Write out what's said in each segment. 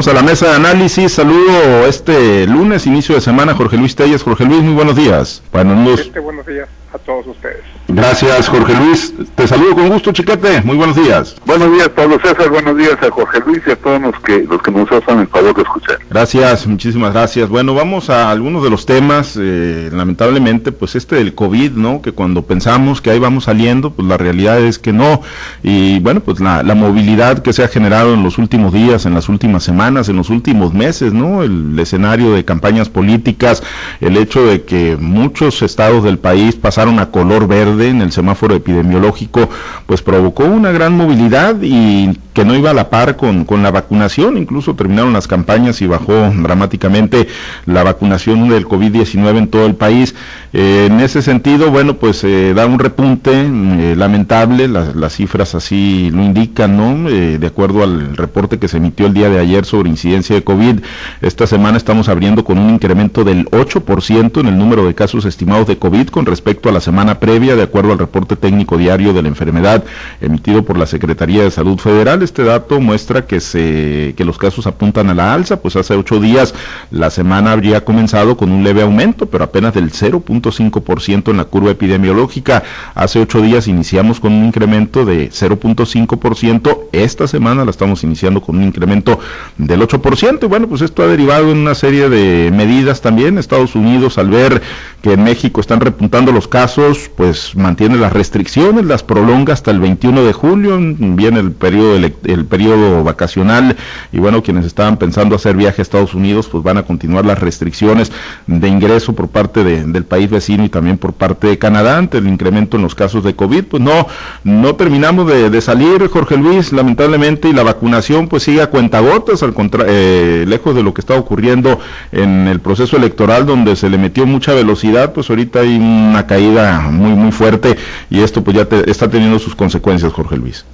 Vamos a la mesa de análisis. Saludo este lunes, inicio de semana, Jorge Luis Telles. Jorge Luis, muy buenos días. Buenos, este, buenos días a todos ustedes. Gracias, Jorge Luis. Te saludo con gusto, Chiquete. Muy buenos días. Buenos días, Pablo César. Buenos días a Jorge Luis y a todos los que, los que nos hacen el favor de escuchar. Gracias, muchísimas gracias. Bueno, vamos a algunos de los temas. Eh, lamentablemente, pues este del COVID, ¿no? Que cuando pensamos que ahí vamos saliendo, pues la realidad es que no. Y bueno, pues la, la movilidad que se ha generado en los últimos días, en las últimas semanas, en los últimos meses, ¿no? El escenario de campañas políticas, el hecho de que muchos estados del país pasaron a color verde en el semáforo epidemiológico, pues provocó una gran movilidad y que no iba a la par con, con la vacunación, incluso terminaron las campañas y bajó dramáticamente la vacunación del COVID-19 en todo el país. Eh, en ese sentido, bueno, pues eh, da un repunte eh, lamentable, las cifras así lo indican, ¿no? de acuerdo al reporte que se emitió el día de ayer sobre incidencia de COVID, esta semana estamos abriendo con un incremento del 8% en el número de casos estimados de COVID con respecto a la semana previa, de acuerdo al reporte técnico diario de la enfermedad emitido por la Secretaría de Salud Federal. Este dato muestra que, se, que los casos apuntan a la alza, pues hace ocho días la semana habría comenzado con un leve aumento, pero apenas del 0.5% en la curva epidemiológica. Hace ocho días iniciamos con un incremento de 0.5%, esta semana la estamos iniciando con un incremento del 8%, y bueno, pues esto ha derivado en una serie de medidas también. Estados Unidos, al ver que en México están repuntando los casos, pues mantiene las restricciones, las prolonga hasta el 21 de julio, viene el periodo, el periodo vacacional y bueno, quienes estaban pensando hacer viaje a Estados Unidos, pues van a continuar las restricciones de ingreso por parte del país vecino y también por parte de Canadá ante el incremento en los casos de COVID. Pues no, no terminamos de, salir, Jorge Luis, lamentablemente, y la vacunación pues sigue a cuentagotas, al contra eh, lejos de lo que está ocurriendo en el proceso electoral donde se le metió mucha velocidad, pues ahorita hay una caída muy, muy fuerte y esto pues ya está teniendo sus consecuencias, Jorge Luis.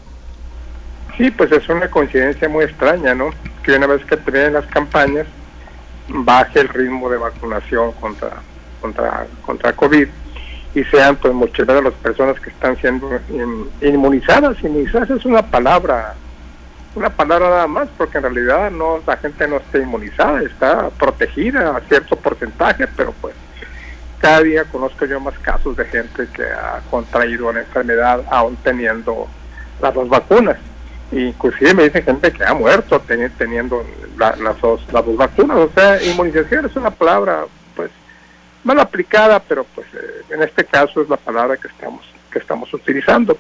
Sí, pues es una coincidencia muy extraña, ¿no? Que una vez que terminen las campañas, baje el ritmo de vacunación contra, contra, contra COVID y sean pues muchas de las personas que están siendo inmunizadas. Inmunizadas es una palabra, una palabra nada más, porque en realidad no la gente no está inmunizada, está protegida a cierto porcentaje, pero pues cada día conozco yo más casos de gente que ha contraído una enfermedad aún teniendo las dos vacunas. Inclusive me dice gente que ha muerto teniendo las, dos, las dos vacunas. O sea, inmunización es una palabra pues mal aplicada, pero pues eh, en este caso es la palabra que estamos, que estamos utilizando.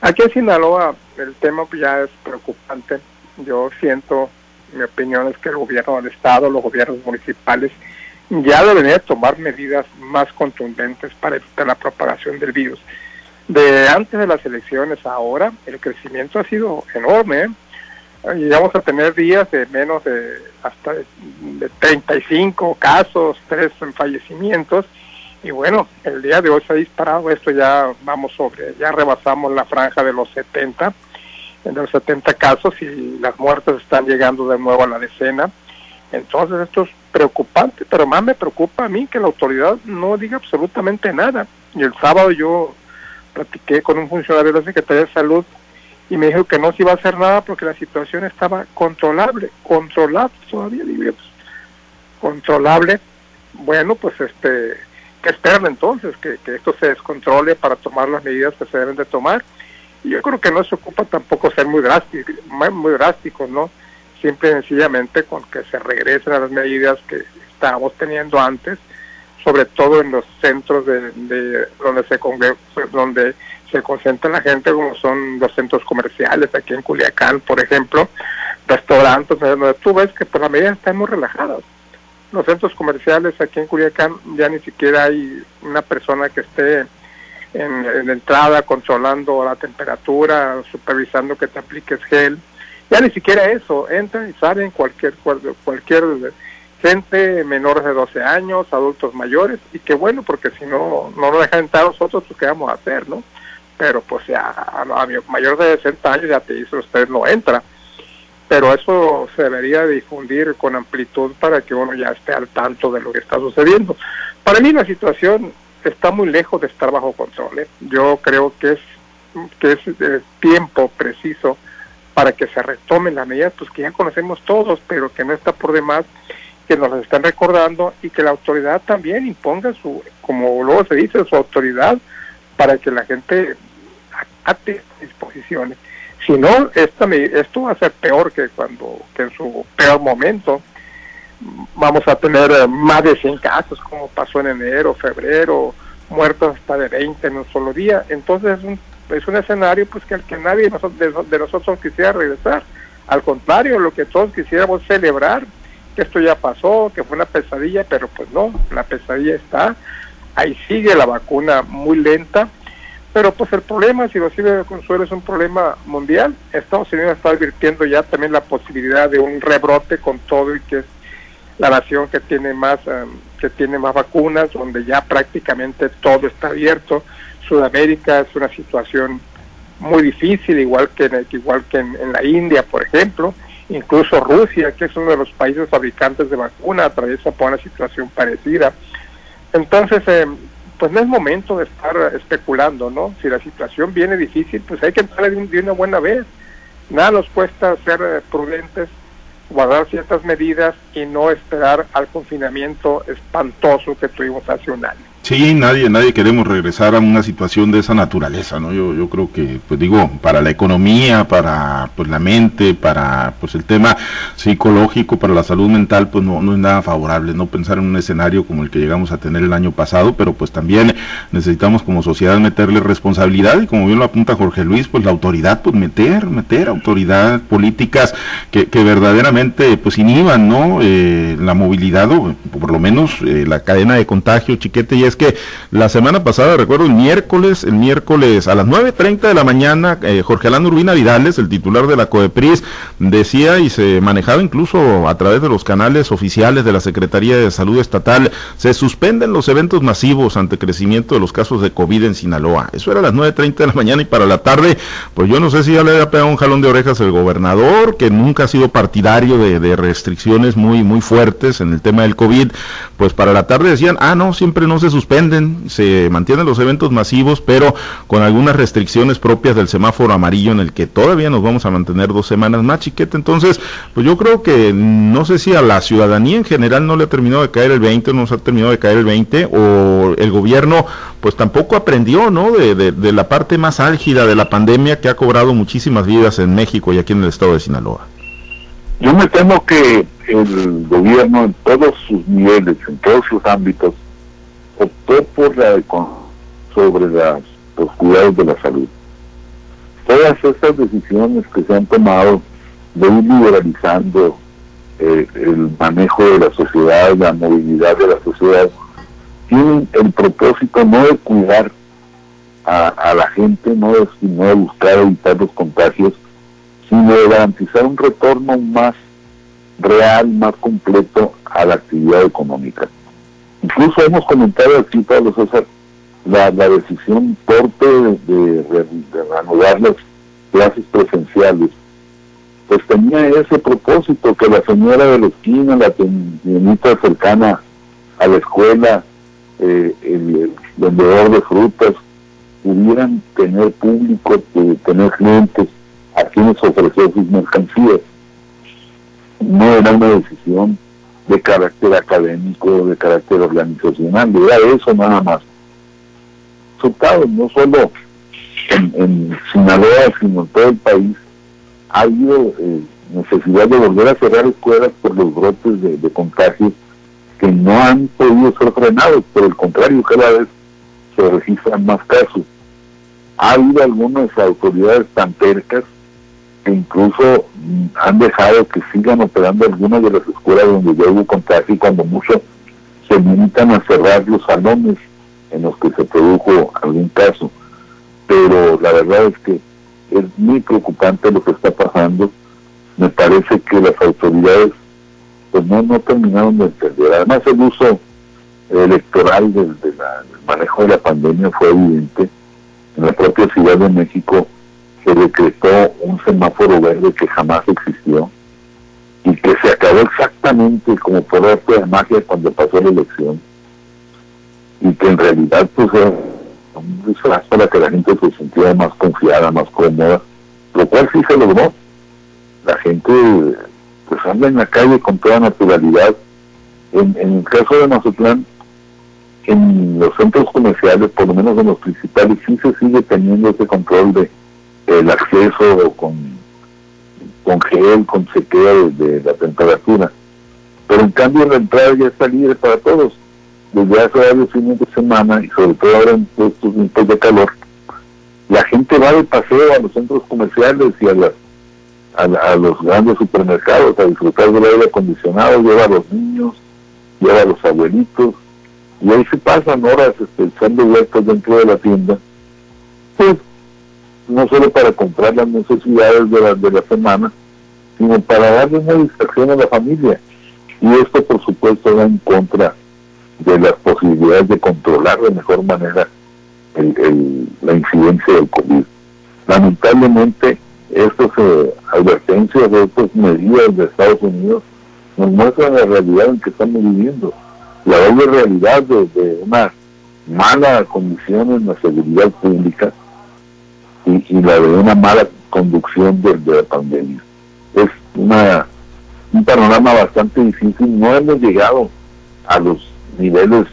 Aquí en Sinaloa el tema pues, ya es preocupante. Yo siento, mi opinión es que el gobierno del Estado, los gobiernos municipales, ya debería tomar medidas más contundentes para evitar la propagación del virus. De antes de las elecciones ahora, el crecimiento ha sido enorme. ¿eh? Llegamos a tener días de menos de hasta de, 35 casos, tres fallecimientos. Y bueno, el día de hoy se ha disparado esto, ya vamos sobre, ya rebasamos la franja de los 70, de los 70 casos y las muertes están llegando de nuevo a la decena. Entonces esto es preocupante, pero más me preocupa a mí que la autoridad no diga absolutamente nada. Y el sábado yo platiqué con un funcionario de la Secretaría de Salud y me dijo que no se iba a hacer nada porque la situación estaba controlable, controlable todavía, digo, pues, controlable. Bueno, pues este, que esperan entonces? Que, que esto se descontrole para tomar las medidas que se deben de tomar. Y yo creo que no se ocupa tampoco ser muy drástico, muy drástico, ¿no? simple y sencillamente con que se regresen a las medidas que estábamos teniendo antes, sobre todo en los centros de, donde se donde se concentra la gente, como son los centros comerciales aquí en Culiacán, por ejemplo, restaurantes, donde tú ves que por la medida están muy relajadas. Los centros comerciales aquí en Culiacán ya ni siquiera hay una persona que esté en, entrada controlando la temperatura, supervisando que te apliques gel ya ni siquiera eso, entran y salen cualquier, cualquier gente menores de 12 años, adultos mayores, y qué bueno, porque si no, no nos dejan entrar nosotros, pues qué vamos a hacer, ¿no? Pero pues ya a, mayor de 60 años ya te dice usted no entra. Pero eso se debería difundir con amplitud para que uno ya esté al tanto de lo que está sucediendo. Para mí la situación está muy lejos de estar bajo control. ¿eh? Yo creo que es que es el tiempo preciso para que se retomen las medidas pues que ya conocemos todos, pero que no está por demás que nos están recordando y que la autoridad también imponga su, como luego se dice, su autoridad para que la gente acate disposiciones. Si no, esta, esto va a ser peor que cuando, que en su peor momento. Vamos a tener eh, más de 100 casos, como pasó en enero, febrero, muertos hasta de 20 en un solo día. Entonces es un, es un escenario pues que al que nadie de nosotros quisiera regresar. Al contrario, lo que todos quisiéramos celebrar que esto ya pasó, que fue una pesadilla, pero pues no, la pesadilla está, ahí sigue la vacuna muy lenta, pero pues el problema, si lo sirve de consuelo, es un problema mundial. Estados Unidos está advirtiendo ya también la posibilidad de un rebrote con todo y que es la nación que tiene más em, que tiene más vacunas, donde ya prácticamente todo está abierto. Sudamérica es una situación muy difícil, igual que en, igual que en la India, por ejemplo incluso Rusia, que es uno de los países fabricantes de vacunas, atraviesa por una situación parecida. Entonces, eh, pues no es momento de estar especulando, ¿no? Si la situación viene difícil, pues hay que entrar de una buena vez. Nada nos cuesta ser eh, prudentes, guardar ciertas medidas y no esperar al confinamiento espantoso que tuvimos hace un año. Sí, nadie, nadie queremos regresar a una situación de esa naturaleza, ¿no? Yo, yo creo que, pues digo, para la economía, para pues la mente, para pues el tema psicológico, para la salud mental, pues no, no es nada favorable, no pensar en un escenario como el que llegamos a tener el año pasado, pero pues también necesitamos como sociedad meterle responsabilidad y como bien lo apunta Jorge Luis, pues la autoridad, pues meter, meter autoridad, políticas que, que verdaderamente pues inhiban, ¿no? Eh, la movilidad o por lo menos eh, la cadena de contagio, chiquete, y es que la semana pasada, recuerdo el miércoles, el miércoles a las 9.30 de la mañana, eh, Jorge Alán Urbina Vidales, el titular de la COEPRIS, decía y se manejaba incluso a través de los canales oficiales de la Secretaría de Salud Estatal, se suspenden los eventos masivos ante crecimiento de los casos de COVID en Sinaloa. Eso era a las 9.30 de la mañana y para la tarde, pues yo no sé si ya le había pegado un jalón de orejas el gobernador, que nunca ha sido partidario de, restricciones muy, muy fuertes en el tema del COVID, pues para la tarde decían, ah, no, siempre no se suspende suspenden, se mantienen los eventos masivos, pero con algunas restricciones propias del semáforo amarillo en el que todavía nos vamos a mantener dos semanas más, chiquete. Entonces, pues yo creo que no sé si a la ciudadanía en general no le ha terminado de caer el 20, no nos ha terminado de caer el 20, o el gobierno pues tampoco aprendió, ¿no? De, de la parte más álgida de la pandemia que ha cobrado muchísimas vidas en México y aquí en el estado de Sinaloa. Yo me temo que el gobierno en todos sus niveles, en todos sus ámbitos, optó por la sobre las, los cuidados de la salud. Todas estas decisiones que se han tomado de ir liberalizando eh, el manejo de la sociedad, la movilidad de la sociedad, tienen el propósito no de cuidar a, la gente, no no de buscar evitar los contagios, sino de garantizar un retorno más real, más completo a la actividad económica. Incluso hemos comentado aquí, Pablo César, la, la decisión torpe de, reanudar las clases presenciales, pues tenía ese propósito, que la señora de la esquina, la tiendita cercana a la escuela, eh, el, vendedor de frutas, pudieran tener público, tener clientes a quienes ofrecer sus mercancías. No era una decisión de carácter académico, de carácter organizacional, era eso nada más. Resultados, no solo en, Sinaloa, sino en todo el país, ha habido eh, necesidad de volver a cerrar escuelas por los brotes de, de contagios que no han podido ser frenados, por el contrario, cada vez se registran más casos. Ha habido algunas autoridades tan tercas incluso mm, han dejado que sigan operando algunas de las escuelas donde ya hubo contagio y cuando mucho se limitan a cerrar los salones en los que se produjo algún caso. Pero la verdad es que es muy preocupante lo que está pasando. Me parece que las autoridades pues no, no terminaron de entender. Además el uso electoral del manejo de la pandemia fue evidente. En la propia Ciudad de México se decretó un semáforo verde que jamás existió y que se acabó exactamente como por arte de magia cuando pasó la elección y que en realidad pues era un disfraz para que la gente se sintiera más confiada, más cómoda, lo cual sí se logró. la gente pues anda en la calle con toda naturalidad. En, el caso de Mazatlán, en los centros comerciales, por lo menos en los principales, sí se sigue teniendo ese control de el acceso con, con gel, con sequeo de, la temperatura. Pero en cambio la entrada ya está libre para todos. Desde hace varios fines de semana y sobre todo ahora en estos tiempos de calor, la gente va de paseo a los centros comerciales y a las a, los grandes supermercados a disfrutar del aire acondicionado, lleva a los niños, lleva a los abuelitos, y ahí se pasan horas este, echando vueltas dentro de la tienda, pues no solo para comprar las necesidades de la, de la semana, sino para darle una distracción a la familia. Y esto, por supuesto, va en contra de las posibilidades de controlar de mejor manera la incidencia del COVID. Lamentablemente, estas eh, advertencias de estas medidas de Estados Unidos nos muestran la realidad en que estamos viviendo, la doble realidad de, una mala condición en la seguridad pública y, la de una mala conducción de, la pandemia. Es una un panorama bastante difícil, no hemos llegado a los niveles,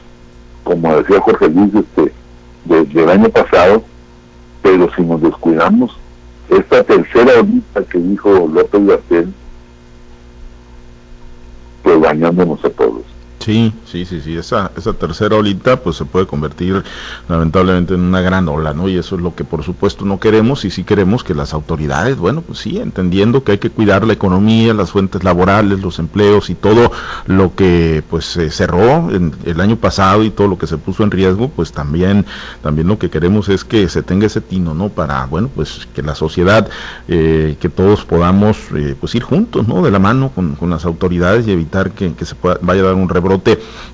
como decía Jorge Luis, este, del año pasado, pero si nos descuidamos, esta tercera olita que dijo López Gatel, pues dañándonos a todos. Sí, sí, sí, sí, esa, esa tercera olita pues se puede convertir lamentablemente en una gran ola, ¿no? Y eso es lo que por supuesto no queremos y sí queremos que las autoridades, bueno, pues sí, entendiendo que hay que cuidar la economía, las fuentes laborales, los empleos y todo lo que pues se cerró en el año pasado y todo lo que se puso en riesgo, pues también, también lo que queremos es que se tenga ese tino, ¿no? Para, bueno, pues que la sociedad, eh, que todos podamos eh, pues ir juntos, ¿no? De la mano con, con las autoridades y evitar que, que se pueda, vaya a dar un rebrote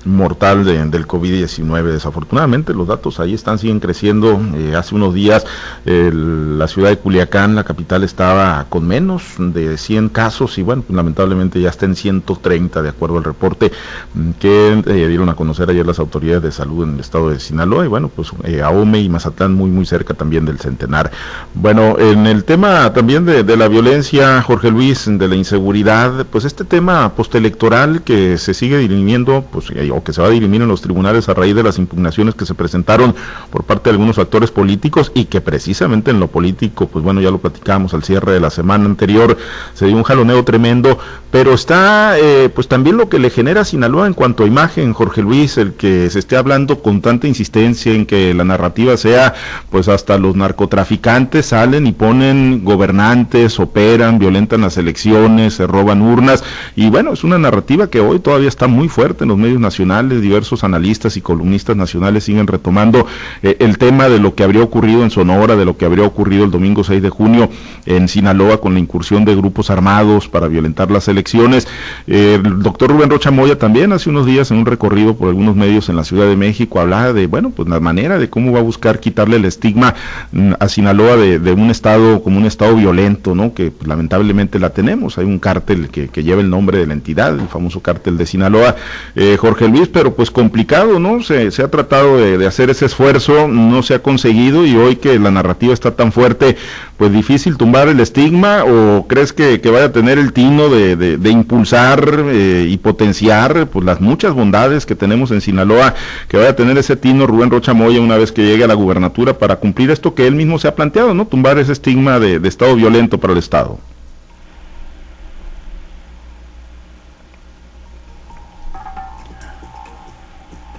mortal del COVID-19. Desafortunadamente los datos ahí están, siguen creciendo. Eh, hace unos días la ciudad de Culiacán, la capital, estaba con menos de 100 casos y bueno, pues, lamentablemente ya está en 130 de acuerdo al reporte mm, que eh, dieron a conocer ayer las autoridades de salud en el estado de Sinaloa y bueno, pues eh, Ahome y Mazatlán muy muy cerca también del centenar. Bueno, en el tema también de, de la violencia, Jorge Luis, de la inseguridad, pues este tema postelectoral que se sigue dirimiendo pues, eh, o que se va a dirimir en los tribunales a raíz de las impugnaciones que se presentaron por parte de algunos actores políticos y que precisamente en lo político, pues bueno, ya lo platicamos al cierre de la semana anterior, se dio un jaloneo tremendo, pero está eh, pues también lo que le genera Sinaloa en cuanto a imagen, Jorge Luis, el que se esté hablando con tanta insistencia en que la narrativa sea, pues hasta los narcotraficantes salen y ponen gobernantes, operan, violentan las elecciones, se roban urnas, y bueno, es una narrativa que hoy todavía está muy fuerte en los medios nacionales, diversos analistas y columnistas nacionales siguen retomando eh, el tema de lo que habría ocurrido en Sonora, de lo que habría ocurrido el domingo 6 de junio en Sinaloa con la incursión de grupos armados para violentar las elecciones. el doctor Rubén Rocha Moya también hace unos días en un recorrido por algunos medios en la Ciudad de México hablaba de, bueno, pues la manera de cómo va a buscar quitarle el estigma mm, a Sinaloa de, un estado como un estado violento, ¿no? Que pues, lamentablemente la tenemos. Hay un cártel que, que lleva el nombre de la entidad, el famoso cártel de Sinaloa, eh, Jorge Luis, pero pues complicado, ¿no? Se, ha tratado de, hacer ese esfuerzo, no se ha conseguido y hoy que la narrativa está tan fuerte, pues difícil tumbar el estigma o crees que, vaya a tener el tino de, impulsar eh, y potenciar pues las muchas bondades que tenemos en Sinaloa, que vaya a tener ese tino Rubén Rocha Moya una vez que llegue a la gubernatura para cumplir esto que él mismo se ha planteado, ¿no? Tumbar ese estigma de estado violento para el Estado.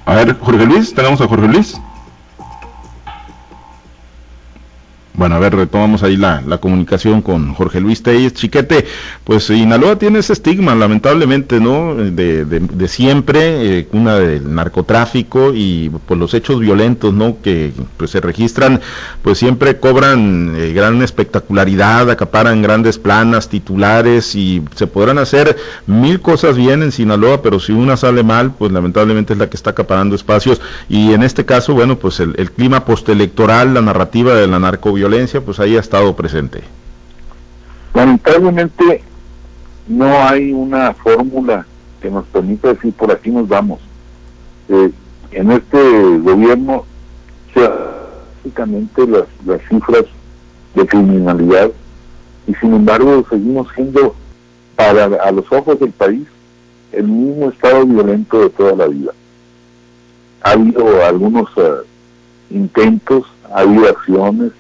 A ver, Jorge Luis, tenemos a Jorge Luis. Bueno, a ver, retomamos ahí la, comunicación con Jorge Luis Telles. Chiquete, pues Sinaloa tiene ese estigma, lamentablemente, ¿no? De, de, siempre, eh, una del narcotráfico y pues los hechos violentos, ¿no? Que pues se registran, pues siempre cobran eh, gran espectacularidad, acaparan grandes planas, titulares y se podrán hacer mil cosas bien en Sinaloa, pero si una sale mal, pues lamentablemente es la que está acaparando espacios. Y en este caso, bueno, pues el, clima postelectoral, la narrativa de la violencia, pues ahí ha estado presente. Lamentablemente no hay una fórmula que nos permita decir por aquí nos vamos. Eh, en este gobierno, básicamente las, cifras de criminalidad y sin embargo seguimos siendo para a los ojos del país el mismo estado violento de toda la vida. Ha habido algunos eh, intentos, ha habido acciones,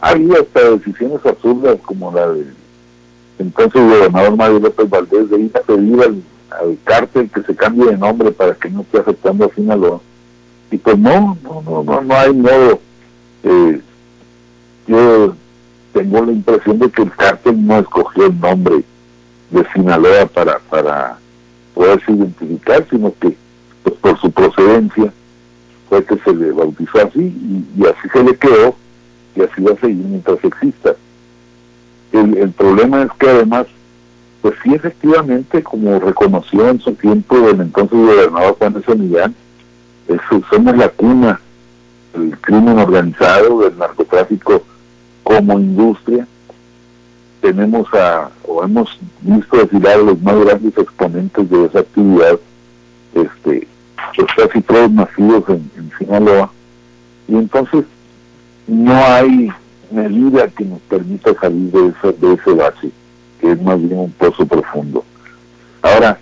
ha habido hasta decisiones absurdas como la del entonces gobernador Mario López Valdés de ir a pedir al, cártel que se cambie de nombre para que no esté afectando a Sinaloa. Y pues no, no, no, no, no hay modo. Eh, yo tengo la impresión de que el cártel no escogió el nombre de Sinaloa para, para poderse identificar, sino que pues, por su procedencia fue que se le bautizó así y, así se le quedó y así va a seguir mientras exista. El, problema es que además, pues sí efectivamente, como reconoció en su tiempo el entonces gobernador Juan de Millán, somos la cuna del crimen organizado, del narcotráfico como industria, tenemos a, o hemos visto desfilar a los más grandes exponentes de esa actividad, este, pues casi todos nacidos en, Sinaloa, y entonces no hay medida que nos permita salir de ese, de ese base, que es más bien un pozo profundo. Ahora,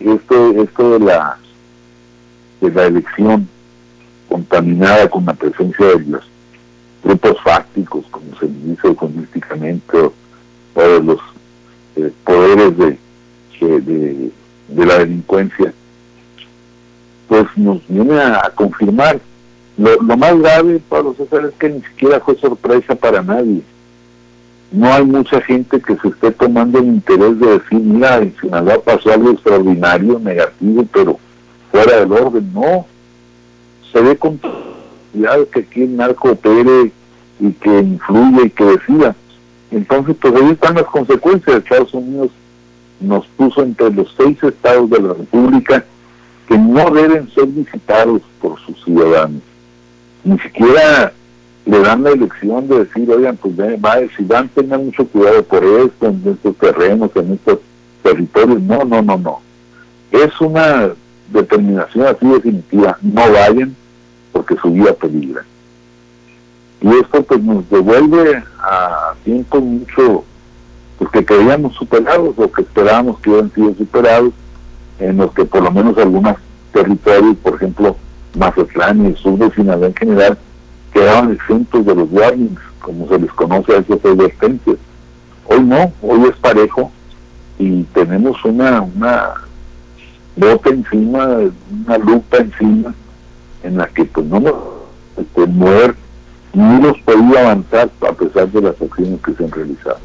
esto, esto de la de la elección contaminada con la presencia de los grupos fácticos, como se dice eufemísticamente, o de los eh, poderes de, de, la delincuencia, pues nos viene a, confirmar. Lo, más grave, Pablo César, es que ni siquiera fue sorpresa para nadie. No hay mucha gente que se esté tomando el interés de decir, mira, en Sinaloa pasó algo extraordinario, negativo, pero fuera del orden. No, se ve con que aquí el narco opere y que influye y que decida. Entonces, pues ahí están las consecuencias. Estados Unidos nos puso entre los seis estados de la República que no deben ser visitados por sus ciudadanos. Ni siquiera le dan la elección de decir, oigan, pues si van, tengan mucho cuidado por esto, en estos terrenos, en estos territorios. No, no, no, no. Es una determinación así definitiva. No vayan porque su vida peligra y esto pues nos devuelve a tiempos mucho pues que creíamos superados o que esperábamos que hubieran sido superados en los que por lo menos algunos territorios por ejemplo Mazatlán y el sur de Sinaloa en general quedaban exentos de los warnings como se les conoce a esas advertencias hoy no, hoy es parejo y tenemos una una bota encima una lupa encima en la que pues no nos este, ni hemos podido avanzar a pesar de las acciones que se han realizado.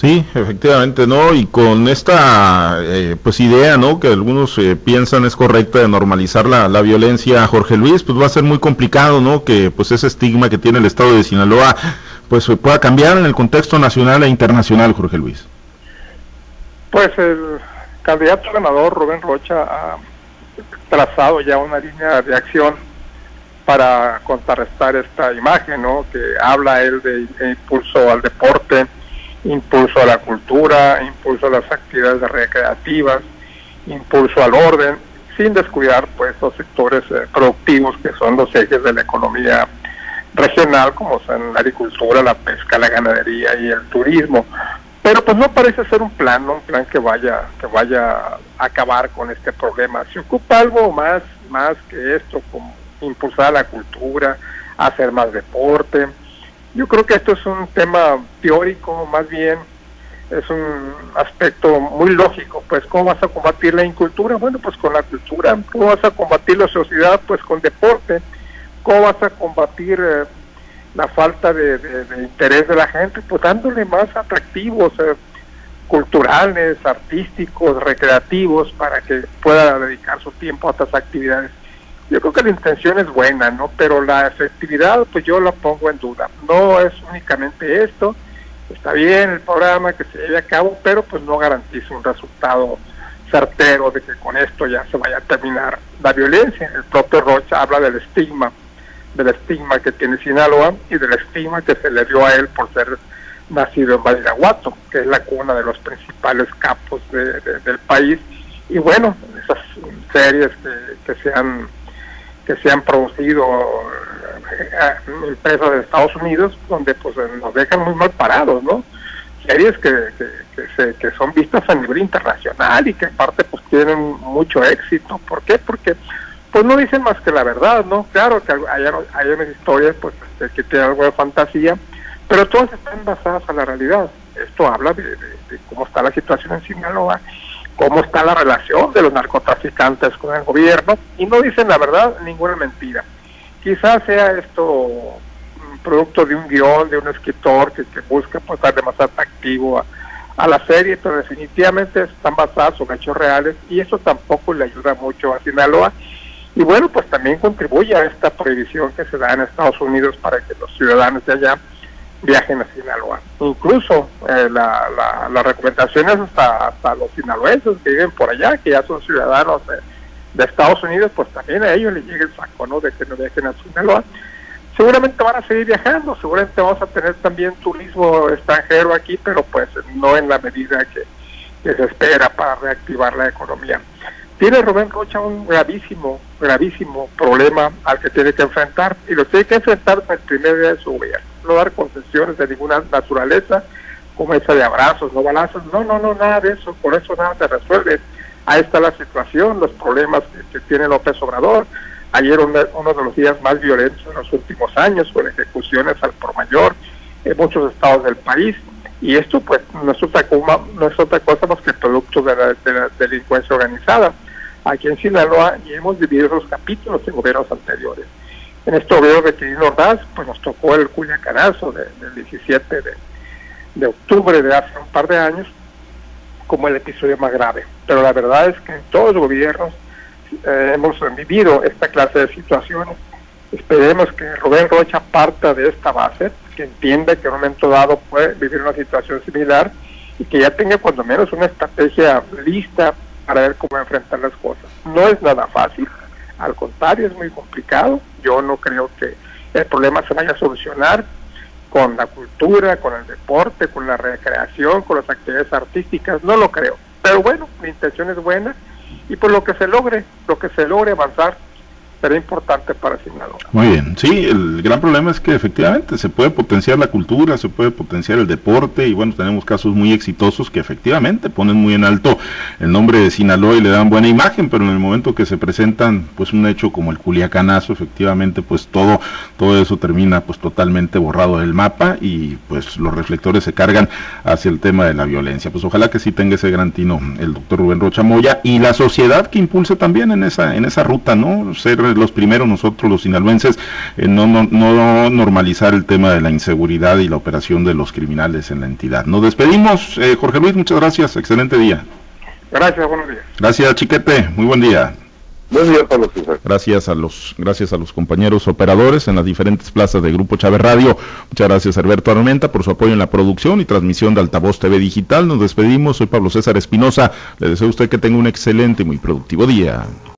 Sí, efectivamente, ¿no? Y con esta eh, pues idea, ¿no? Que algunos eh, piensan es correcta de normalizar la, la, violencia, Jorge Luis, pues va a ser muy complicado, ¿no? Que pues ese estigma que tiene el Estado de Sinaloa pues pueda cambiar en el contexto nacional e internacional, Jorge Luis. Pues el candidato ganador, Rubén Rocha, ha trazado ya una línea de acción para contrarrestar esta imagen, ¿no? Que habla él de, impulso al deporte, impulso a la cultura, impulso a las actividades recreativas, impulso al orden, sin descuidar pues los sectores eh, productivos que son los ejes de la economía regional, como son la agricultura, la pesca, la ganadería y el turismo. Pero pues no parece ser un plan, ¿no? un plan que vaya, que vaya a acabar con este problema. Se ocupa algo más, más que esto, como impulsar la cultura, hacer más deporte. Yo creo que esto es un tema teórico, más bien es un aspecto muy lógico, pues ¿cómo vas a combatir la incultura? Bueno, pues con la cultura. ¿Cómo vas a combatir la sociedad? Pues con deporte. ¿Cómo vas a combatir eh, la falta de, interés de la gente? Pues dándole más atractivos eh, culturales, artísticos, recreativos, para que pueda dedicar su tiempo a estas actividades. Yo creo que la intención es buena, ¿no? Pero la efectividad, pues yo la pongo en duda. No es únicamente esto, está bien el programa que se lleve a cabo, pero pues no garantiza un resultado certero de que con esto ya se vaya a terminar la violencia. El propio Rocha habla del estigma, del estigma que tiene Sinaloa y del estigma que se le dio a él por ser nacido en Badiraguato, que es la cuna de los principales capos del país. Y bueno, esas series que, que se han que se han producido eh, empresas de Estados Unidos donde pues nos dejan muy mal parados, ¿no? series que, que, son vistas a nivel internacional y que aparte pues tienen mucho éxito. ¿Por qué? Porque pues no dicen más que la verdad, ¿no? Claro que hay, hay unas historias pues este, que tienen algo de fantasía, pero todas están basadas en la realidad. Esto habla de, cómo está la situación en Sinaloa, cómo está la relación de los narcotraficantes con el gobierno, y no dicen la verdad, ninguna mentira. Quizás sea esto producto de un guion, de un escritor que, busca pues darle más atractivo a, la serie, pero definitivamente están basadas en hechos reales y eso tampoco le ayuda mucho a Sinaloa. Y bueno, pues también contribuye a esta prohibición que se da en Estados Unidos para que los ciudadanos de allá viajen a Sinaloa. Incluso eh, la, la, las recomendaciones hasta, hasta los sinaloenses que viven por allá, que ya son ciudadanos de, de Estados Unidos, pues también a ellos les llega el saco, ¿no? De que no viajen a Sinaloa. Seguramente van a seguir viajando, seguramente vamos a tener también turismo extranjero aquí, pero pues no en la medida que, que se espera para reactivar la economía. Tiene Rubén Rocha un gravísimo, gravísimo problema al que tiene que enfrentar y lo tiene que enfrentar en el primer día de su gobierno no dar concesiones de ninguna naturaleza, como esa de abrazos, no balazos, no, no, no, nada de eso, por eso nada se resuelve. Ahí está la situación, los problemas que, tiene López Obrador. Ayer uno, de los días más violentos en los últimos años, con ejecuciones al por mayor en muchos estados del país. Y esto pues no es otra, no es otra cosa más que producto de la, de la delincuencia organizada. Aquí en Sinaloa y hemos vivido esos capítulos en gobiernos anteriores. En esto veo que Quirino Ordaz, pues nos tocó el Culiacanazo de, del 17 de, octubre de hace un par de años como el episodio más grave. Pero la verdad es que en todos los gobiernos eh, hemos vivido esta clase de situaciones. Esperemos que Rubén Rocha parta de esta base, que entienda que en un momento dado puede vivir una situación similar y que ya tenga cuando menos una estrategia lista para ver cómo enfrentar las cosas. No es nada fácil, al contrario, es muy complicado. Yo no creo que el problema se vaya a solucionar con la cultura, con el deporte, con la recreación, con las actividades artísticas. No lo creo. Pero bueno, mi intención es buena y por lo que se logre, lo que se logre avanzar será importante para Sinaloa. Muy bien, sí, el gran problema es que efectivamente se puede potenciar la cultura, se puede potenciar el deporte y bueno, tenemos casos muy exitosos que efectivamente ponen muy en alto el nombre de Sinaloa y le dan buena imagen, pero en el momento que se presentan pues un hecho como el Culiacanazo, efectivamente pues todo todo eso termina pues totalmente borrado del mapa y pues los reflectores se cargan hacia el tema de la violencia. Pues ojalá que sí tenga ese gran tino el doctor Rubén Rocha Moya y la sociedad que impulse también en esa en esa ruta, ¿no? Los primeros nosotros los sinaloenses en no, no, no, normalizar el tema de la inseguridad y la operación de los criminales en la entidad. Nos despedimos, eh, Jorge Luis, muchas gracias, excelente día. Gracias, buenos días. Gracias, Chiquete, muy buen día. Buen día, Pablo César. Gracias a los, gracias a los compañeros operadores en las diferentes plazas de Grupo Chávez Radio. Muchas gracias Alberto Armenta por su apoyo en la producción y transmisión de Altavoz TV Digital. Nos despedimos. Soy Pablo César Espinosa. Le deseo a usted que tenga un excelente y muy productivo día.